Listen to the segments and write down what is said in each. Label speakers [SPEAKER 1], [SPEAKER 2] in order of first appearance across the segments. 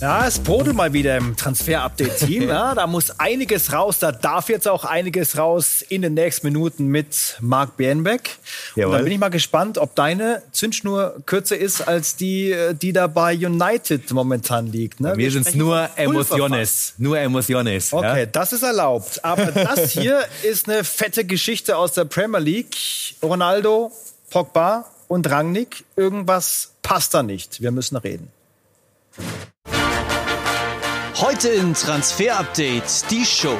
[SPEAKER 1] Ja, es brodelt mal wieder im Transfer-Update-Team. Ja, da muss einiges raus. Da darf jetzt auch einiges raus in den nächsten Minuten mit Marc Bernbeck. Und da bin ich mal gespannt, ob deine Zündschnur kürzer ist als die, die da bei United momentan liegt. Ne?
[SPEAKER 2] Mir sind es nur Emociones. Nur Emociones.
[SPEAKER 1] Okay, ja? das ist erlaubt. Aber das hier ist eine fette Geschichte aus der Premier League. Ronaldo, Pogba und Rangnick. Irgendwas passt da nicht. Wir müssen reden.
[SPEAKER 3] Heute in Transfer Update die Show.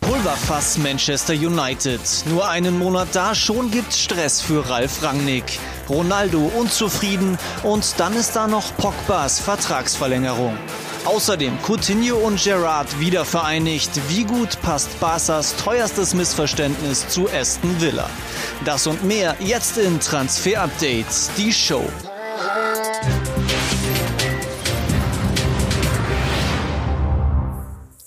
[SPEAKER 3] Pulverfass Manchester United. Nur einen Monat da, schon gibt's Stress für Ralf Rangnick. Ronaldo unzufrieden und dann ist da noch Pogbas Vertragsverlängerung. Außerdem Coutinho und Gerrard wieder vereinigt. Wie gut passt Barca's teuerstes Missverständnis zu Aston Villa? Das und mehr jetzt in Transfer Update, die Show.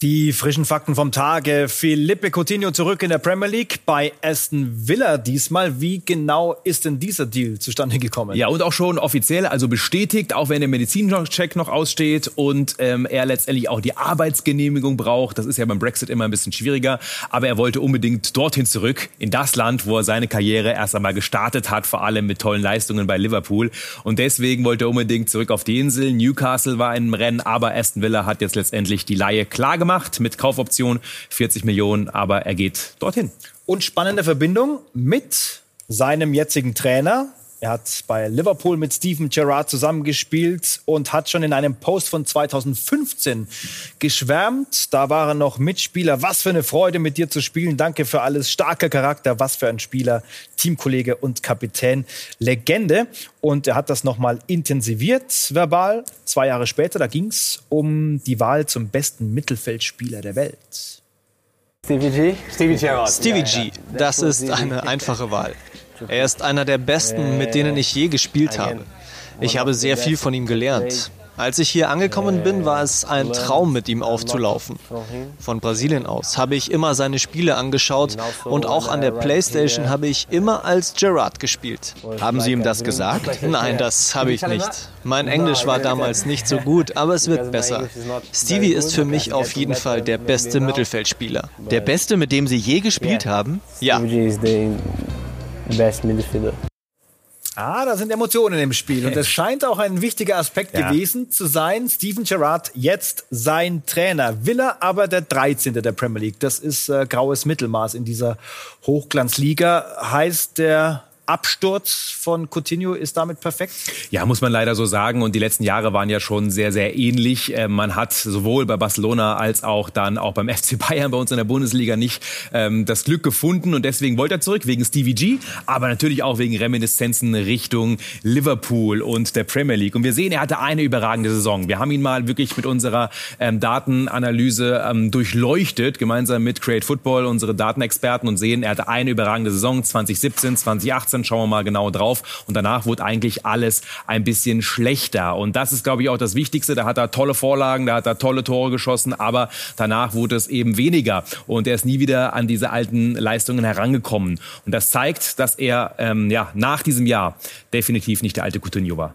[SPEAKER 1] Die frischen Fakten vom Tage. Felipe Coutinho zurück in der Premier League bei Aston Villa diesmal. Wie genau ist denn dieser Deal zustande gekommen?
[SPEAKER 2] Ja, und auch schon offiziell, also bestätigt, auch wenn der Medizincheck noch aussteht und ähm, er letztendlich auch die Arbeitsgenehmigung braucht. Das ist ja beim Brexit immer ein bisschen schwieriger. Aber er wollte unbedingt dorthin zurück, in das Land, wo er seine Karriere erst einmal gestartet hat, vor allem mit tollen Leistungen bei Liverpool. Und deswegen wollte er unbedingt zurück auf die Insel. Newcastle war im Rennen, aber Aston Villa hat jetzt letztendlich die Laie klar gemacht gemacht mit Kaufoption 40 Millionen, aber er geht dorthin.
[SPEAKER 1] Und spannende Verbindung mit seinem jetzigen Trainer, er hat bei Liverpool mit Steven Gerrard zusammengespielt und hat schon in einem Post von 2015 geschwärmt. Da war er noch Mitspieler. Was für eine Freude, mit dir zu spielen. Danke für alles. Starker Charakter. Was für ein Spieler. Teamkollege und Kapitän. Legende. Und er hat das nochmal intensiviert, verbal. Zwei Jahre später, da ging es um die Wahl zum besten Mittelfeldspieler der Welt.
[SPEAKER 4] Stevie G?
[SPEAKER 3] Stevie Gerrard. Stevie G. Das ist eine einfache Wahl. Er ist einer der besten, mit denen ich je gespielt habe. Ich habe sehr viel von ihm gelernt. Als ich hier angekommen bin, war es ein Traum, mit ihm aufzulaufen. Von Brasilien aus habe ich immer seine Spiele angeschaut und auch an der Playstation habe ich immer als Gerard gespielt.
[SPEAKER 2] Haben Sie ihm das gesagt?
[SPEAKER 3] Nein, das habe ich nicht. Mein Englisch war damals nicht so gut, aber es wird besser. Stevie ist für mich auf jeden Fall der beste Mittelfeldspieler.
[SPEAKER 2] Der beste, mit dem Sie je gespielt haben?
[SPEAKER 3] Ja
[SPEAKER 4] best midfielder.
[SPEAKER 1] Ah, da sind Emotionen im Spiel. Und es scheint auch ein wichtiger Aspekt ja. gewesen zu sein. Steven Gerrard jetzt sein Trainer. Villa aber der 13. der Premier League. Das ist äh, graues Mittelmaß in dieser Hochglanzliga. Heißt der Absturz von Coutinho ist damit perfekt?
[SPEAKER 2] Ja, muss man leider so sagen. Und die letzten Jahre waren ja schon sehr, sehr ähnlich. Äh, man hat sowohl bei Barcelona als auch dann auch beim FC Bayern bei uns in der Bundesliga nicht ähm, das Glück gefunden. Und deswegen wollte er zurück, wegen Stevie G, aber natürlich auch wegen Reminiszenzen Richtung Liverpool und der Premier League. Und wir sehen, er hatte eine überragende Saison. Wir haben ihn mal wirklich mit unserer ähm, Datenanalyse ähm, durchleuchtet, gemeinsam mit Create Football, unsere Datenexperten, und sehen, er hatte eine überragende Saison 2017, 2018 dann schauen wir mal genau drauf. Und danach wurde eigentlich alles ein bisschen schlechter. Und das ist, glaube ich, auch das Wichtigste. Da hat er tolle Vorlagen, da hat er tolle Tore geschossen, aber danach wurde es eben weniger. Und er ist nie wieder an diese alten Leistungen herangekommen. Und das zeigt, dass er ähm, ja, nach diesem Jahr definitiv nicht der alte Coutinho war.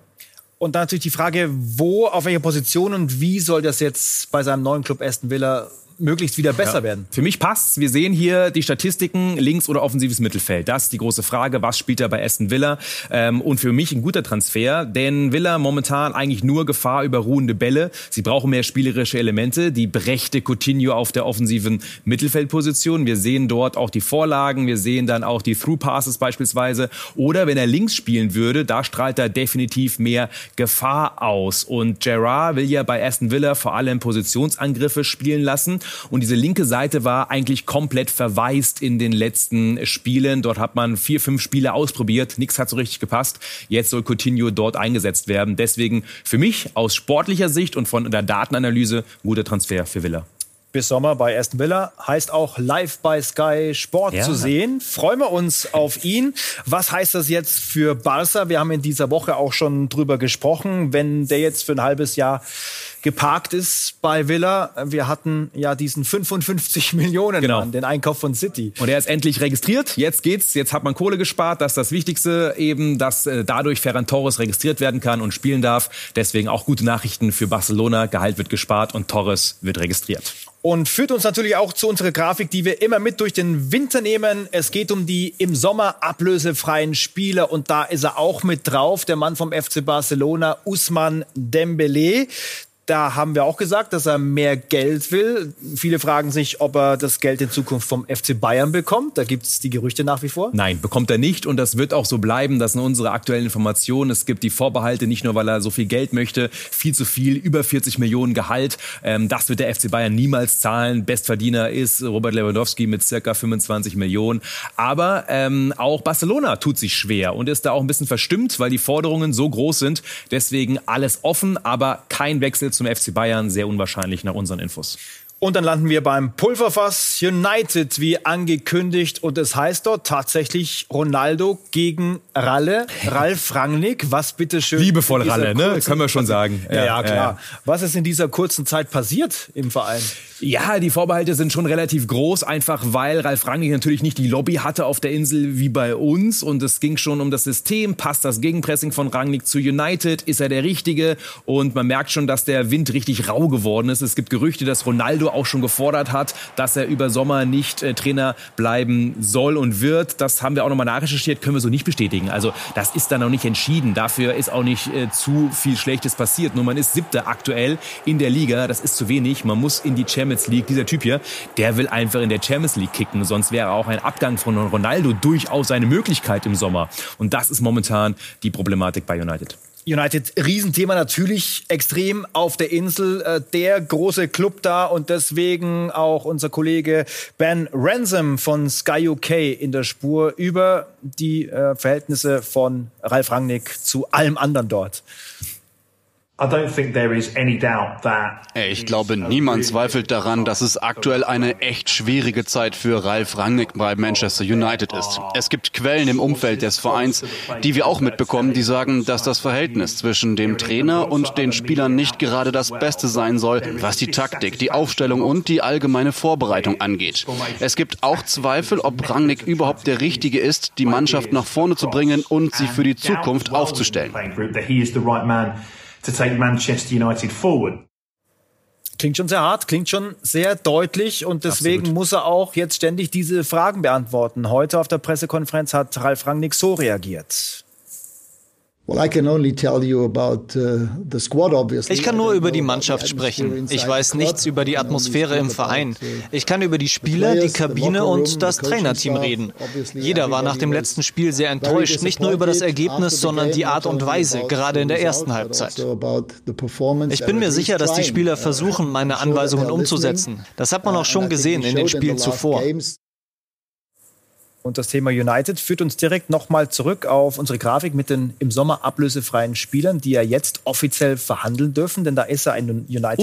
[SPEAKER 1] Und dann natürlich die Frage, wo, auf welcher Position und wie soll das jetzt bei seinem neuen Club Aston Villa möglichst wieder besser ja. werden.
[SPEAKER 2] Für mich passt's. Wir sehen hier die Statistiken links oder offensives Mittelfeld. Das ist die große Frage. Was spielt er bei Aston Villa? Ähm, und für mich ein guter Transfer, denn Villa momentan eigentlich nur Gefahr über ruhende Bälle. Sie brauchen mehr spielerische Elemente. Die brächte Coutinho auf der offensiven Mittelfeldposition. Wir sehen dort auch die Vorlagen. Wir sehen dann auch die Through Passes beispielsweise. Oder wenn er links spielen würde, da strahlt er definitiv mehr Gefahr aus. Und Gerard will ja bei Aston Villa vor allem Positionsangriffe spielen lassen. Und diese linke Seite war eigentlich komplett verwaist in den letzten Spielen. Dort hat man vier, fünf Spiele ausprobiert. Nichts hat so richtig gepasst. Jetzt soll Coutinho dort eingesetzt werden. Deswegen für mich aus sportlicher Sicht und von der Datenanalyse guter Transfer für Villa.
[SPEAKER 1] Bis Sommer bei Aston Villa. Heißt auch live bei Sky Sport ja. zu sehen. Freuen wir uns auf ihn. Was heißt das jetzt für Barca? Wir haben in dieser Woche auch schon drüber gesprochen. Wenn der jetzt für ein halbes Jahr geparkt ist bei Villa. Wir hatten ja diesen 55 Millionen genau. Mann, den Einkauf von City.
[SPEAKER 2] Und er ist endlich registriert. Jetzt geht's. Jetzt hat man Kohle gespart. Das ist das Wichtigste eben, dass äh, dadurch Ferran Torres registriert werden kann und spielen darf. Deswegen auch gute Nachrichten für Barcelona. Gehalt wird gespart und Torres wird registriert
[SPEAKER 1] und führt uns natürlich auch zu unserer Grafik, die wir immer mit durch den Winter nehmen. Es geht um die im Sommer ablösefreien Spieler und da ist er auch mit drauf, der Mann vom FC Barcelona, Usman Dembele. Da haben wir auch gesagt, dass er mehr Geld will. Viele fragen sich, ob er das Geld in Zukunft vom FC Bayern bekommt. Da gibt es die Gerüchte nach wie vor.
[SPEAKER 2] Nein, bekommt er nicht. Und das wird auch so bleiben. Das sind unsere aktuellen Informationen. Es gibt die Vorbehalte, nicht nur, weil er so viel Geld möchte, viel zu viel, über 40 Millionen Gehalt. Ähm, das wird der FC Bayern niemals zahlen. Bestverdiener ist Robert Lewandowski mit circa 25 Millionen. Aber ähm, auch Barcelona tut sich schwer und ist da auch ein bisschen verstimmt, weil die Forderungen so groß sind. Deswegen alles offen, aber kein Wechsel zum FC Bayern sehr unwahrscheinlich nach unseren Infos.
[SPEAKER 1] Und dann landen wir beim Pulverfass United, wie angekündigt. Und es heißt dort tatsächlich Ronaldo gegen Ralle, Ralf Rangnick. Was bitteschön.
[SPEAKER 2] Liebevoll Ralle, ne? Können wir schon sagen.
[SPEAKER 1] Ja, ja, klar. Ja. Was ist in dieser kurzen Zeit passiert im Verein?
[SPEAKER 2] Ja, die Vorbehalte sind schon relativ groß, einfach weil Ralf Rangnick natürlich nicht die Lobby hatte auf der Insel wie bei uns. Und es ging schon um das System. Passt das Gegenpressing von Rangnick zu United? Ist er der Richtige? Und man merkt schon, dass der Wind richtig rau geworden ist. Es gibt Gerüchte, dass Ronaldo auch schon gefordert hat, dass er über Sommer nicht äh, Trainer bleiben soll und wird. Das haben wir auch nochmal nachrecherchiert, können wir so nicht bestätigen. Also das ist dann noch nicht entschieden. Dafür ist auch nicht äh, zu viel Schlechtes passiert. Nur man ist siebter aktuell in der Liga. Das ist zu wenig. Man muss in die Champions League, dieser Typ hier, der will einfach in der Champions League kicken. Sonst wäre auch ein Abgang von Ronaldo durchaus eine Möglichkeit im Sommer. Und das ist momentan die Problematik bei United.
[SPEAKER 1] United, Riesenthema natürlich extrem auf der Insel. Äh, der große Club da und deswegen auch unser Kollege Ben Ransom von Sky UK in der Spur über die äh, Verhältnisse von Ralf Rangnick zu allem anderen dort.
[SPEAKER 5] Ich glaube, niemand zweifelt daran, dass es aktuell eine echt schwierige Zeit für Ralf Rangnick bei Manchester United ist. Es gibt Quellen im Umfeld des Vereins, die wir auch mitbekommen, die sagen, dass das Verhältnis zwischen dem Trainer und den Spielern nicht gerade das Beste sein soll, was die Taktik, die Aufstellung und die allgemeine Vorbereitung angeht. Es gibt auch Zweifel, ob Rangnick überhaupt der Richtige ist, die Mannschaft nach vorne zu bringen und sie für die Zukunft aufzustellen
[SPEAKER 1] to take Manchester United forward. Klingt schon sehr hart, klingt schon sehr deutlich und deswegen Absolut. muss er auch jetzt ständig diese Fragen beantworten. Heute auf der Pressekonferenz hat Ralf Rangnick so reagiert.
[SPEAKER 6] Uh,
[SPEAKER 3] ich kann nur über die Mannschaft sprechen. Ich weiß nichts über die Atmosphäre im Verein. Ich kann über die Spieler, die Kabine und das Trainerteam reden. Jeder war nach dem letzten Spiel sehr enttäuscht, nicht nur über das Ergebnis, sondern die Art und Weise, gerade in der ersten Halbzeit. Also ich bin mir sicher, dass die Spieler uh, versuchen, meine Anweisungen umzusetzen. Das hat man auch schon gesehen in den Spielen zuvor.
[SPEAKER 1] Und das Thema United führt uns direkt nochmal zurück auf unsere Grafik mit den im Sommer ablösefreien Spielern, die ja jetzt offiziell verhandeln dürfen, denn da ist ja ein United-Spieler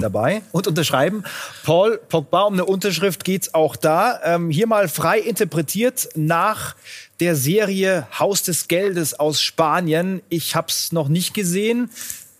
[SPEAKER 1] dabei. Und unterschreiben. Paul Pogba, um eine Unterschrift geht es auch da. Ähm, hier mal frei interpretiert nach der Serie Haus des Geldes aus Spanien. Ich habe es noch nicht gesehen.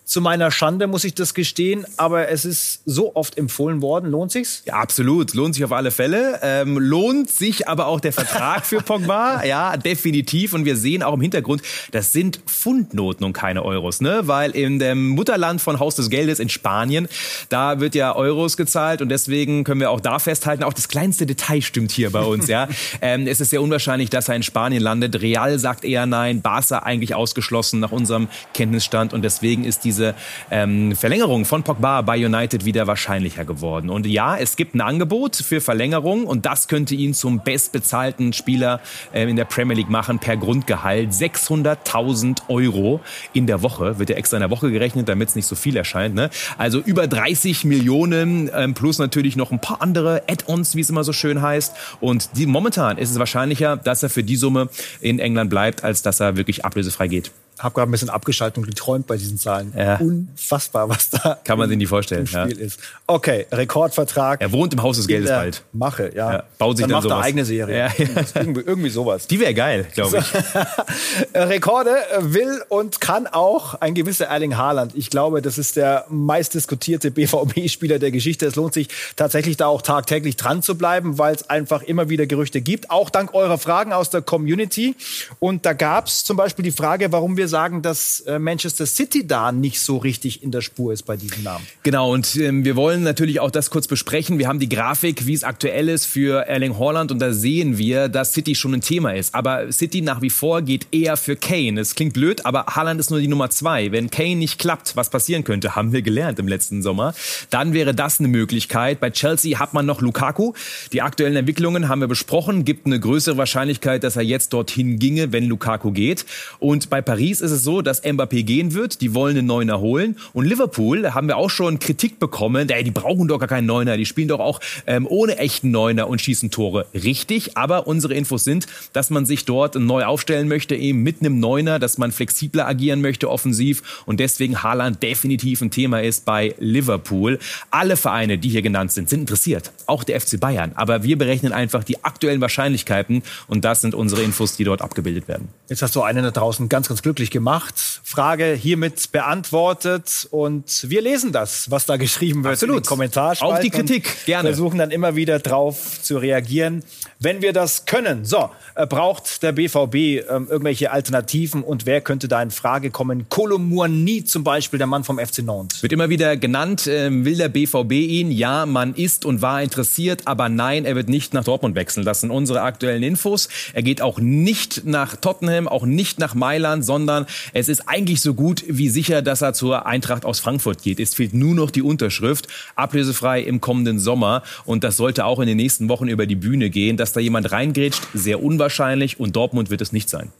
[SPEAKER 1] Zu meiner Schande muss ich das gestehen, aber es ist so oft empfohlen worden. Lohnt sich's?
[SPEAKER 2] Ja, absolut. Lohnt sich auf alle Fälle. Ähm, lohnt sich aber auch der Vertrag für Pogba. Ja, definitiv. Und wir sehen auch im Hintergrund, das sind Pfundnoten und keine Euros, ne? Weil in dem Mutterland von Haus des Geldes in Spanien, da wird ja Euros gezahlt und deswegen können wir auch da festhalten, auch das kleinste Detail stimmt hier bei uns, ja. ähm, es ist sehr unwahrscheinlich, dass er in Spanien landet. Real sagt eher nein, Barca eigentlich ausgeschlossen nach unserem Kenntnisstand und deswegen ist diese diese ähm, Verlängerung von Pogba bei United wieder wahrscheinlicher geworden. Und ja, es gibt ein Angebot für Verlängerung und das könnte ihn zum bestbezahlten Spieler äh, in der Premier League machen per Grundgehalt. 600.000 Euro in der Woche, wird ja extra in der Woche gerechnet, damit es nicht so viel erscheint. Ne? Also über 30 Millionen ähm, plus natürlich noch ein paar andere Add-ons, wie es immer so schön heißt. Und die, momentan ist es wahrscheinlicher, dass er für die Summe in England bleibt, als dass er wirklich ablösefrei geht.
[SPEAKER 1] Habe gerade ein bisschen abgeschaltet und geträumt bei diesen Zahlen. Ja. Unfassbar, was da
[SPEAKER 2] kann man sich nicht vorstellen.
[SPEAKER 1] Im Spiel ja. ist. Okay, Rekordvertrag.
[SPEAKER 2] Er wohnt im Haus des Geldes bald.
[SPEAKER 1] Mache, ja. ja.
[SPEAKER 2] Baut sich dann,
[SPEAKER 1] dann
[SPEAKER 2] macht
[SPEAKER 1] sowas. eigene Serie. Ja. Irgendwie, irgendwie, sowas.
[SPEAKER 2] Die wäre geil, glaube ich.
[SPEAKER 1] Rekorde will und kann auch ein gewisser Erling Haaland. Ich glaube, das ist der meistdiskutierte BVB-Spieler der Geschichte. Es lohnt sich tatsächlich da auch tagtäglich dran zu bleiben, weil es einfach immer wieder Gerüchte gibt. Auch dank eurer Fragen aus der Community. Und da gab es zum Beispiel die Frage, warum wir sagen, dass äh, Manchester City da nicht so richtig in der Spur ist bei diesem Namen.
[SPEAKER 2] Genau, und ähm, wir wollen natürlich auch das kurz besprechen. Wir haben die Grafik, wie es aktuell ist für Erling Haaland und da sehen wir, dass City schon ein Thema ist. Aber City nach wie vor geht eher für Kane. Es klingt blöd, aber Haaland ist nur die Nummer zwei. Wenn Kane nicht klappt, was passieren könnte, haben wir gelernt im letzten Sommer, dann wäre das eine Möglichkeit. Bei Chelsea hat man noch Lukaku. Die aktuellen Entwicklungen haben wir besprochen. Gibt eine größere Wahrscheinlichkeit, dass er jetzt dorthin ginge, wenn Lukaku geht. Und bei Paris ist es so, dass Mbappé gehen wird. Die wollen einen Neuner holen. Und Liverpool haben wir auch schon Kritik bekommen. Die brauchen doch gar keinen Neuner. Die spielen doch auch ähm, ohne echten Neuner und schießen Tore. Richtig. Aber unsere Infos sind, dass man sich dort neu aufstellen möchte, eben mit einem Neuner, dass man flexibler agieren möchte offensiv und deswegen Haaland definitiv ein Thema ist bei Liverpool. Alle Vereine, die hier genannt sind, sind interessiert. Auch der FC Bayern. Aber wir berechnen einfach die aktuellen Wahrscheinlichkeiten und das sind unsere Infos, die dort abgebildet werden.
[SPEAKER 1] Jetzt hast du einen da draußen ganz, ganz glücklich gemacht. Frage hiermit beantwortet und wir lesen das, was da geschrieben wird
[SPEAKER 2] Absolut. in den
[SPEAKER 1] Kommentarspalten.
[SPEAKER 2] Auch die Kritik, gerne.
[SPEAKER 1] Versuchen dann immer wieder drauf zu reagieren, wenn wir das können. So, äh, braucht der BVB ähm, irgendwelche Alternativen und wer könnte da in Frage kommen? Kolomouani zum Beispiel, der Mann vom FC Nantes.
[SPEAKER 2] Wird immer wieder genannt, äh, will der BVB ihn? Ja, man ist und war interessiert, aber nein, er wird nicht nach Dortmund wechseln. Das sind unsere aktuellen Infos. Er geht auch nicht nach Tottenham, auch nicht nach Mailand, sondern es ist eigentlich so gut wie sicher, dass er zur Eintracht aus Frankfurt geht. Es fehlt nur noch die Unterschrift, ablösefrei im kommenden Sommer und das sollte auch in den nächsten Wochen über die Bühne gehen. Dass da jemand reingrätscht, sehr unwahrscheinlich und Dortmund wird es nicht sein.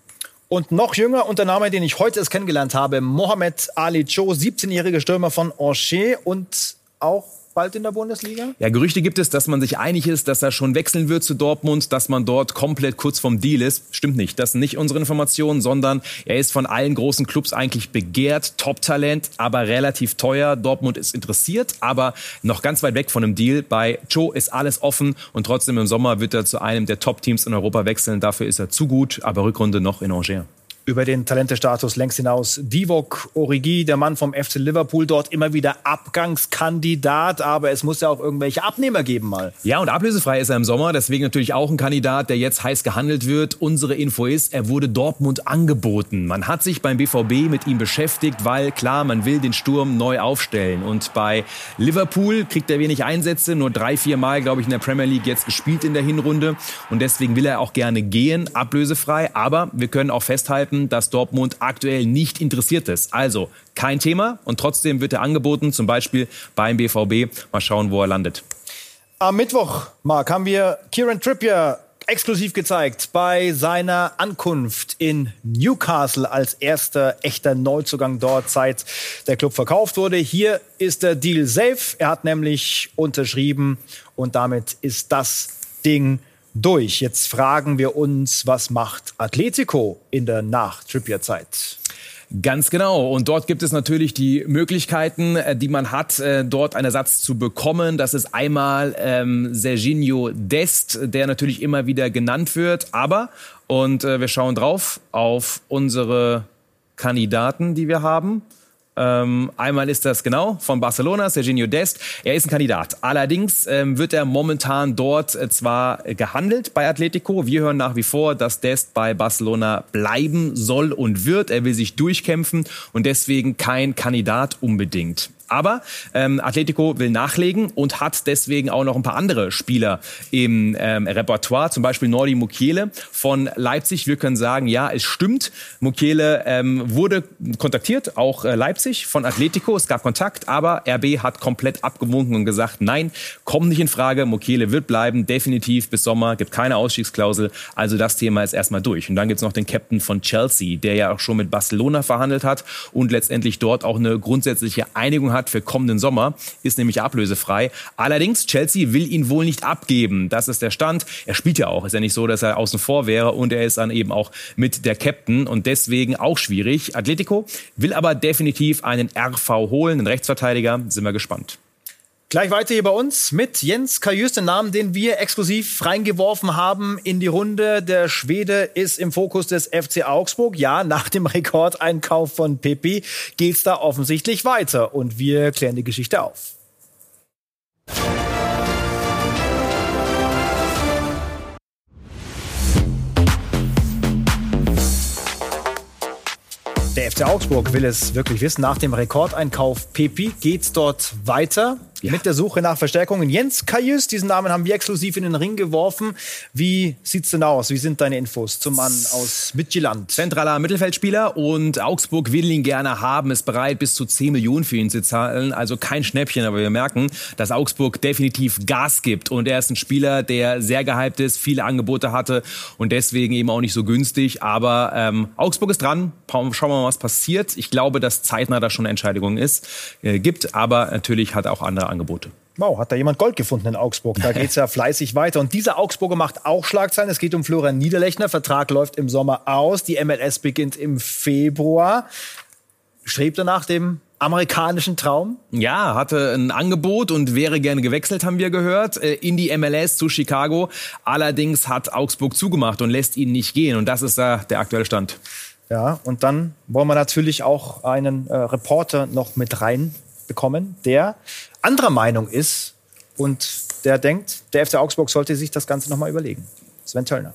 [SPEAKER 1] Und noch jünger, und der Name, den ich heute erst kennengelernt habe, Mohamed Ali Cho, 17-jähriger Stürmer von Angers und auch bald in der Bundesliga?
[SPEAKER 2] Ja, Gerüchte gibt es, dass man sich einig ist, dass er schon wechseln wird zu Dortmund, dass man dort komplett kurz vom Deal ist. Stimmt nicht. Das sind nicht unsere Informationen, sondern er ist von allen großen Clubs eigentlich begehrt, Top-Talent, aber relativ teuer. Dortmund ist interessiert, aber noch ganz weit weg von einem Deal. Bei Joe ist alles offen und trotzdem im Sommer wird er zu einem der Top-Teams in Europa wechseln. Dafür ist er zu gut, aber Rückrunde noch in Angers
[SPEAKER 1] über den Talentestatus längst hinaus. Divock Origi, der Mann vom FC Liverpool, dort immer wieder Abgangskandidat, aber es muss ja auch irgendwelche Abnehmer geben mal.
[SPEAKER 2] Ja, und ablösefrei ist er im Sommer, deswegen natürlich auch ein Kandidat, der jetzt heiß gehandelt wird. Unsere Info ist, er wurde Dortmund angeboten. Man hat sich beim BVB mit ihm beschäftigt, weil klar, man will den Sturm neu aufstellen. Und bei Liverpool kriegt er wenig Einsätze, nur drei, vier Mal, glaube ich, in der Premier League jetzt gespielt in der Hinrunde. Und deswegen will er auch gerne gehen, ablösefrei. Aber wir können auch festhalten, verraten, dass Dortmund aktuell nicht interessiert ist. Also kein Thema und trotzdem wird er angeboten, zum Beispiel beim BVB. Mal schauen, wo er landet.
[SPEAKER 1] Am Mittwoch, Marc, haben wir Kieran Trippier exklusiv gezeigt bei seiner Ankunft in Newcastle als erster echter Neuzugang dort, seit der Club verkauft wurde. Hier ist der Deal safe. Er hat nämlich unterschrieben und damit ist das Ding durch. Jetzt fragen wir uns, was macht Atletico in der Nach-Trippier-Zeit?
[SPEAKER 2] Ganz genau. Und dort gibt es natürlich die Möglichkeiten, äh, die man hat, äh, dort einen Ersatz zu bekommen. Das ist einmal ähm, Serginho Dest, der natürlich immer wieder genannt wird. Aber, und äh, wir schauen drauf, auf unsere Kandidaten, die wir haben. Ähm, einmal ist das genau von Barcelona, Serginho Dest. Er ist ein Kandidat. Allerdings ähm, wird er momentan dort äh, zwar gehandelt bei Atletico. Wir hören nach wie vor, dass Dest bei Barcelona bleiben soll und wird. Er will sich durchkämpfen und deswegen kein Kandidat unbedingt. Aber ähm, Atletico will nachlegen und hat deswegen auch noch ein paar andere Spieler im ähm, Repertoire, zum Beispiel Nordi Mukiele von Leipzig. Wir können sagen, ja, es stimmt. Mukiele ähm, wurde kontaktiert, auch äh, Leipzig von Atletico. Es gab Kontakt, aber RB hat komplett abgewunken und gesagt, nein, kommt nicht in Frage. Mukiele wird bleiben, definitiv bis Sommer, gibt keine Ausstiegsklausel. Also das Thema ist erstmal durch. Und dann gibt's noch den Captain von Chelsea, der ja auch schon mit Barcelona verhandelt hat und letztendlich dort auch eine grundsätzliche Einigung hat hat für kommenden Sommer, ist nämlich ablösefrei. Allerdings, Chelsea will ihn wohl nicht abgeben. Das ist der Stand. Er spielt ja auch. Ist ja nicht so, dass er außen vor wäre und er ist dann eben auch mit der Captain und deswegen auch schwierig. Atletico will aber definitiv einen RV holen, einen Rechtsverteidiger. Sind wir gespannt.
[SPEAKER 1] Gleich weiter hier bei uns mit Jens Kajus, den Namen, den wir exklusiv reingeworfen haben in die Runde. Der Schwede ist im Fokus des FC Augsburg. Ja, nach dem Rekordeinkauf von Pepi geht's da offensichtlich weiter und wir klären die Geschichte auf. Der FC Augsburg will es wirklich wissen. Nach dem Rekordeinkauf Pepi geht's dort weiter ja. mit der Suche nach Verstärkungen. Jens Kajus, diesen Namen haben wir exklusiv in den Ring geworfen. Wie sieht's denn aus? Wie sind deine Infos zum Mann aus Midtjylland?
[SPEAKER 2] Zentraler Mittelfeldspieler und Augsburg will ihn gerne haben, ist bereit bis zu 10 Millionen für ihn zu zahlen. Also kein Schnäppchen, aber wir merken, dass Augsburg definitiv Gas gibt und er ist ein Spieler, der sehr gehypt ist, viele Angebote hatte und deswegen eben auch nicht so günstig. Aber ähm, Augsburg ist dran. Schauen wir mal, was passiert. Ich glaube, dass zeitnah da schon eine Entscheidung ist, äh, gibt, aber natürlich hat auch andere Angebote.
[SPEAKER 1] Wow, hat da jemand Gold gefunden in Augsburg? Da geht es ja fleißig weiter. Und dieser Augsburger macht auch Schlagzeilen. Es geht um Florian Niederlechner. Vertrag läuft im Sommer aus. Die MLS beginnt im Februar. Strebt er nach dem amerikanischen Traum?
[SPEAKER 2] Ja, hatte ein Angebot und wäre gerne gewechselt, haben wir gehört, äh, in die MLS zu Chicago. Allerdings hat Augsburg zugemacht und lässt ihn nicht gehen. Und das ist da der aktuelle Stand.
[SPEAKER 1] Ja, und dann wollen wir natürlich auch einen äh, Reporter noch mit rein bekommen, der anderer Meinung ist und der denkt, der FC Augsburg sollte sich das Ganze nochmal überlegen. Sven Töllner.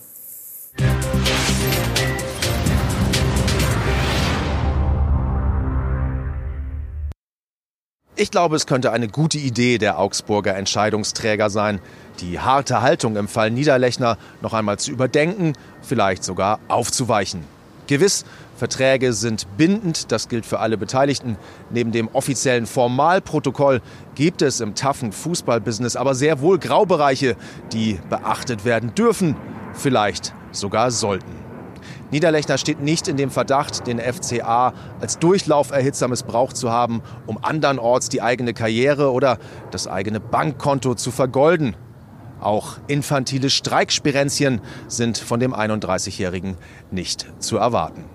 [SPEAKER 6] Ich glaube, es könnte eine gute Idee der Augsburger Entscheidungsträger sein, die harte Haltung im Fall Niederlechner noch einmal zu überdenken, vielleicht sogar aufzuweichen. Gewiss, Verträge sind bindend, das gilt für alle Beteiligten. Neben dem offiziellen Formalprotokoll gibt es im taffen Fußballbusiness aber sehr wohl Graubereiche, die beachtet werden dürfen, vielleicht sogar sollten. Niederlechner steht nicht in dem Verdacht, den FCA als Durchlauferhitzer missbraucht zu haben, um andernorts die eigene Karriere oder das eigene Bankkonto zu vergolden. Auch infantile Streikspirenzien sind von dem 31-Jährigen nicht zu erwarten.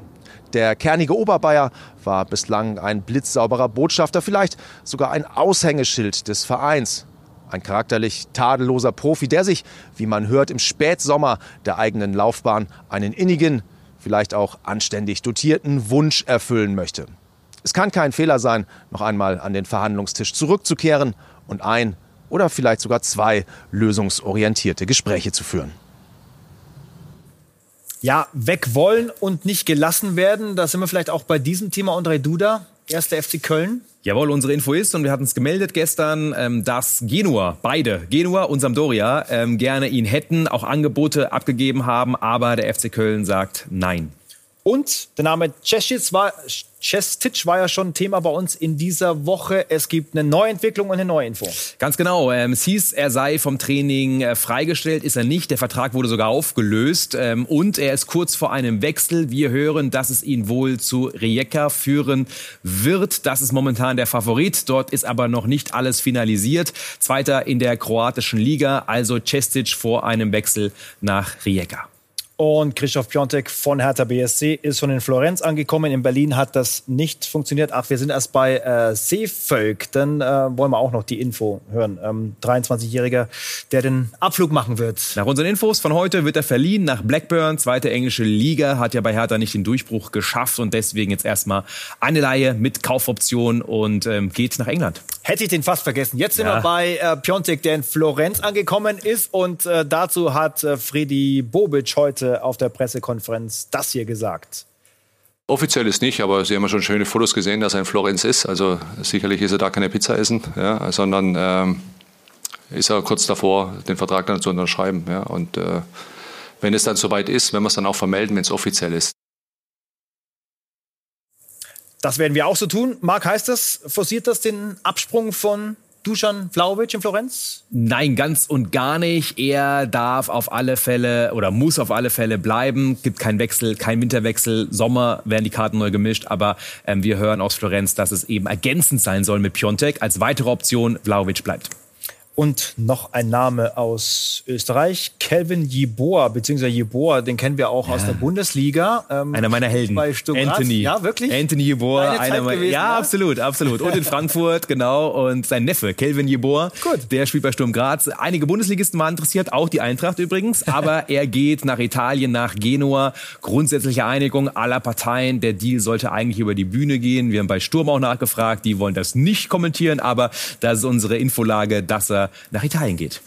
[SPEAKER 6] Der kernige Oberbayer war bislang ein blitzsauberer Botschafter, vielleicht sogar ein Aushängeschild des Vereins. Ein charakterlich tadelloser Profi, der sich, wie man hört, im Spätsommer der eigenen Laufbahn einen innigen, vielleicht auch anständig dotierten Wunsch erfüllen möchte. Es kann kein Fehler sein, noch einmal an den Verhandlungstisch zurückzukehren und ein oder vielleicht sogar zwei lösungsorientierte Gespräche zu führen.
[SPEAKER 1] Ja, weg wollen und nicht gelassen werden, da sind wir vielleicht auch bei diesem Thema André Duda, erster FC Köln.
[SPEAKER 2] Jawohl, unsere Info ist, und wir hatten es gemeldet gestern, ähm, dass Genua, beide, Genua und Sampdoria, ähm, gerne ihn hätten, auch Angebote abgegeben haben, aber der FC Köln sagt nein.
[SPEAKER 1] Und der Name Cesic war, Cestic war ja schon Thema bei uns in dieser Woche. Es gibt eine Neuentwicklung und eine Neuinfo.
[SPEAKER 2] Ganz genau. Ähm, es hieß, er sei vom Training äh, freigestellt. Ist er nicht. Der Vertrag wurde sogar aufgelöst. Ähm, und er ist kurz vor einem Wechsel. Wir hören, dass es ihn wohl zu Rijeka führen wird. Das ist momentan der Favorit. Dort ist aber noch nicht alles finalisiert. Zweiter in der kroatischen Liga. Also Cestic vor einem Wechsel nach Rijeka.
[SPEAKER 1] Und Christoph Piontek von Hertha BSC ist schon in Florenz angekommen. In Berlin hat das nicht funktioniert. Ach, wir sind erst bei äh, Seevölk. Dann äh, wollen wir auch noch die Info hören. Ähm, 23-Jähriger, der den Abflug machen wird.
[SPEAKER 2] Nach unseren Infos von heute wird er verliehen nach Blackburn. Zweite englische Liga. Hat ja bei Hertha nicht den Durchbruch geschafft und deswegen jetzt erstmal eine Leihe mit Kaufoption und ähm, geht nach England.
[SPEAKER 1] Hätte ich den fast vergessen. Jetzt sind ja. wir bei äh, Piontek, der in Florenz angekommen ist. Und äh, dazu hat äh, Freddy Bobic heute auf der Pressekonferenz das hier gesagt.
[SPEAKER 7] Offiziell ist nicht, aber Sie haben ja schon schöne Fotos gesehen, dass er in Florenz ist. Also sicherlich ist er da keine Pizza essen, ja, sondern ähm, ist er kurz davor, den Vertrag dann zu unterschreiben. Ja. Und äh, wenn es dann soweit ist, wenn wir es dann auch vermelden, wenn es offiziell ist.
[SPEAKER 1] Das werden wir auch so tun. Marc, heißt das, forciert das den Absprung von Dusan Vlaovic in Florenz?
[SPEAKER 2] Nein, ganz und gar nicht. Er darf auf alle Fälle oder muss auf alle Fälle bleiben. Gibt keinen Wechsel, kein Winterwechsel. Sommer werden die Karten neu gemischt. Aber ähm, wir hören aus Florenz, dass es eben ergänzend sein soll mit Piontek. Als weitere Option Vlaovic bleibt.
[SPEAKER 1] Und noch ein Name aus Österreich, Kelvin Jeboa, beziehungsweise Jeboa, den kennen wir auch ja. aus der Bundesliga.
[SPEAKER 2] Ähm, einer meiner Helden. Bei Anthony.
[SPEAKER 1] Ja, wirklich?
[SPEAKER 2] Anthony Jeboa. Einer meiner, gewesen, ja, ja, absolut, absolut. Und in Frankfurt, genau. Und sein Neffe, Kelvin Jeboa, Gut. der spielt bei Sturm Graz. Einige Bundesligisten waren interessiert, auch die Eintracht übrigens. Aber er geht nach Italien, nach Genua. Grundsätzliche Einigung aller Parteien. Der Deal sollte eigentlich über die Bühne gehen. Wir haben bei Sturm auch nachgefragt. Die wollen das nicht kommentieren, aber das ist unsere Infolage, dass er nach Italien geht.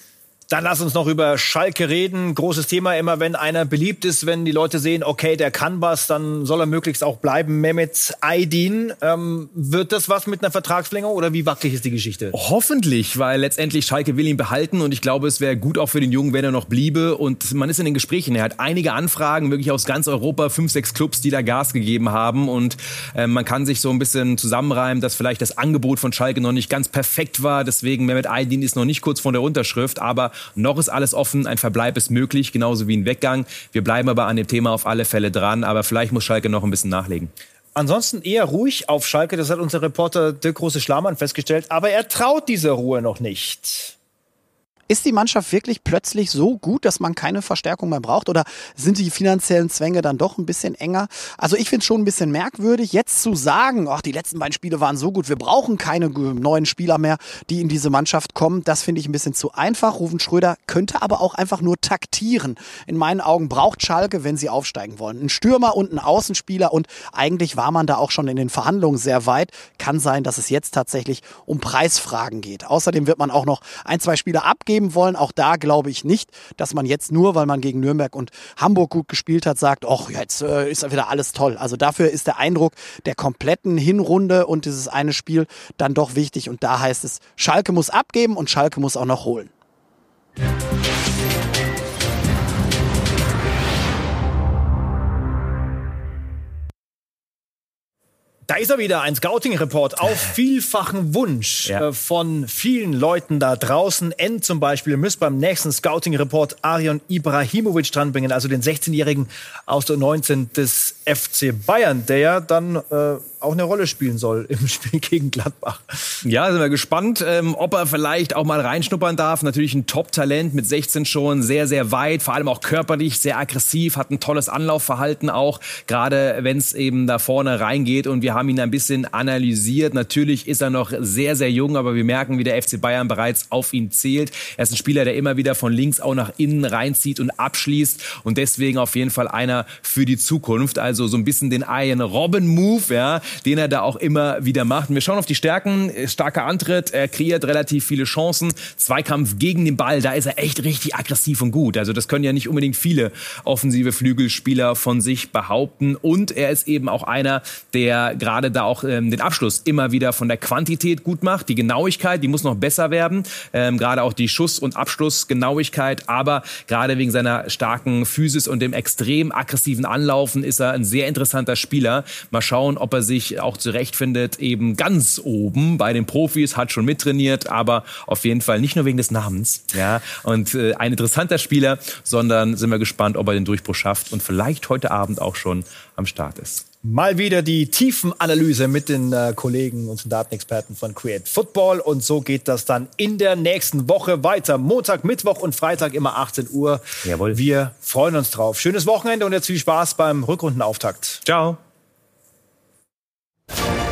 [SPEAKER 1] Dann lass uns noch über Schalke reden. Großes Thema immer, wenn einer beliebt ist, wenn die Leute sehen, okay, der kann was, dann soll er möglichst auch bleiben. Mehmet Aydin, ähm, wird das was mit einer Vertragsverlängerung oder wie wackelig ist die Geschichte?
[SPEAKER 2] Hoffentlich, weil letztendlich Schalke will ihn behalten und ich glaube, es wäre gut auch für den Jungen, wenn er noch bliebe. Und man ist in den Gesprächen. Er hat einige Anfragen, wirklich aus ganz Europa, fünf, sechs Clubs, die da Gas gegeben haben. Und äh, man kann sich so ein bisschen zusammenreimen, dass vielleicht das Angebot von Schalke noch nicht ganz perfekt war. Deswegen Mehmet Aydin ist noch nicht kurz vor der Unterschrift, aber noch ist alles offen, ein Verbleib ist möglich, genauso wie ein Weggang. Wir bleiben aber an dem Thema auf alle Fälle dran, aber vielleicht muss Schalke noch ein bisschen nachlegen.
[SPEAKER 1] Ansonsten eher ruhig auf Schalke, das hat unser Reporter Dirk Große Schlamann festgestellt, aber er traut dieser Ruhe noch nicht.
[SPEAKER 8] Ist die Mannschaft wirklich plötzlich so gut, dass man keine Verstärkung mehr braucht? Oder sind die finanziellen Zwänge dann doch ein bisschen enger? Also ich finde es schon ein bisschen merkwürdig, jetzt zu sagen, ach, die letzten beiden Spiele waren so gut, wir brauchen keine neuen Spieler mehr, die in diese Mannschaft kommen. Das finde ich ein bisschen zu einfach. Rufen Schröder könnte aber auch einfach nur taktieren. In meinen Augen braucht Schalke, wenn sie aufsteigen wollen. Ein Stürmer und ein Außenspieler und eigentlich war man da auch schon in den Verhandlungen sehr weit. Kann sein, dass es jetzt tatsächlich um Preisfragen geht. Außerdem wird man auch noch ein, zwei Spieler abgeben geben wollen. Auch da glaube ich nicht, dass man jetzt nur, weil man gegen Nürnberg und Hamburg gut gespielt hat, sagt, ach, jetzt äh, ist wieder alles toll. Also dafür ist der Eindruck der kompletten Hinrunde und dieses eine Spiel dann doch wichtig. Und da heißt es, Schalke muss abgeben und Schalke muss auch noch holen.
[SPEAKER 1] Da ist er wieder, ein Scouting-Report auf vielfachen Wunsch ja. äh, von vielen Leuten da draußen. N zum Beispiel müsst beim nächsten Scouting-Report Arion Ibrahimovic dranbringen, also den 16-Jährigen aus der 19 des FC Bayern, der ja dann äh, auch eine Rolle spielen soll im Spiel gegen Gladbach.
[SPEAKER 2] Ja, sind wir gespannt, ähm, ob er vielleicht auch mal reinschnuppern darf. Natürlich ein Top-Talent mit 16 schon, sehr, sehr weit, vor allem auch körperlich, sehr aggressiv, hat ein tolles Anlaufverhalten auch, gerade wenn es eben da vorne reingeht und wir haben ihn ein bisschen analysiert. Natürlich ist er noch sehr, sehr jung, aber wir merken, wie der FC Bayern bereits auf ihn zählt. Er ist ein Spieler, der immer wieder von links auch nach innen reinzieht und abschließt und deswegen auf jeden Fall einer für die Zukunft. Also so ein bisschen den Ian Robben Move, ja, den er da auch immer wieder macht. Und wir schauen auf die Stärken. Starker Antritt, er kreiert relativ viele Chancen. Zweikampf gegen den Ball, da ist er echt richtig aggressiv und gut. Also das können ja nicht unbedingt viele offensive Flügelspieler von sich behaupten. Und er ist eben auch einer, der gerade da auch ähm, den Abschluss immer wieder von der Quantität gut macht. Die Genauigkeit, die muss noch besser werden. Ähm, gerade auch die Schuss- und Abschlussgenauigkeit. Aber gerade wegen seiner starken Physis und dem extrem aggressiven Anlaufen ist er ein sehr interessanter Spieler. Mal schauen, ob er sich sich auch zurechtfindet, eben ganz oben bei den Profis, hat schon mittrainiert, aber auf jeden Fall nicht nur wegen des Namens. Ja, und äh, ein interessanter Spieler, sondern sind wir gespannt, ob er den Durchbruch schafft und vielleicht heute Abend auch schon am Start ist.
[SPEAKER 1] Mal wieder die Tiefenanalyse mit den äh, Kollegen und den Datenexperten von Create Football. Und so geht das dann in der nächsten Woche weiter. Montag, Mittwoch und Freitag immer 18 Uhr. Jawohl. Wir freuen uns drauf. Schönes Wochenende und jetzt viel Spaß beim Rückrundenauftakt.
[SPEAKER 2] Ciao. Thank you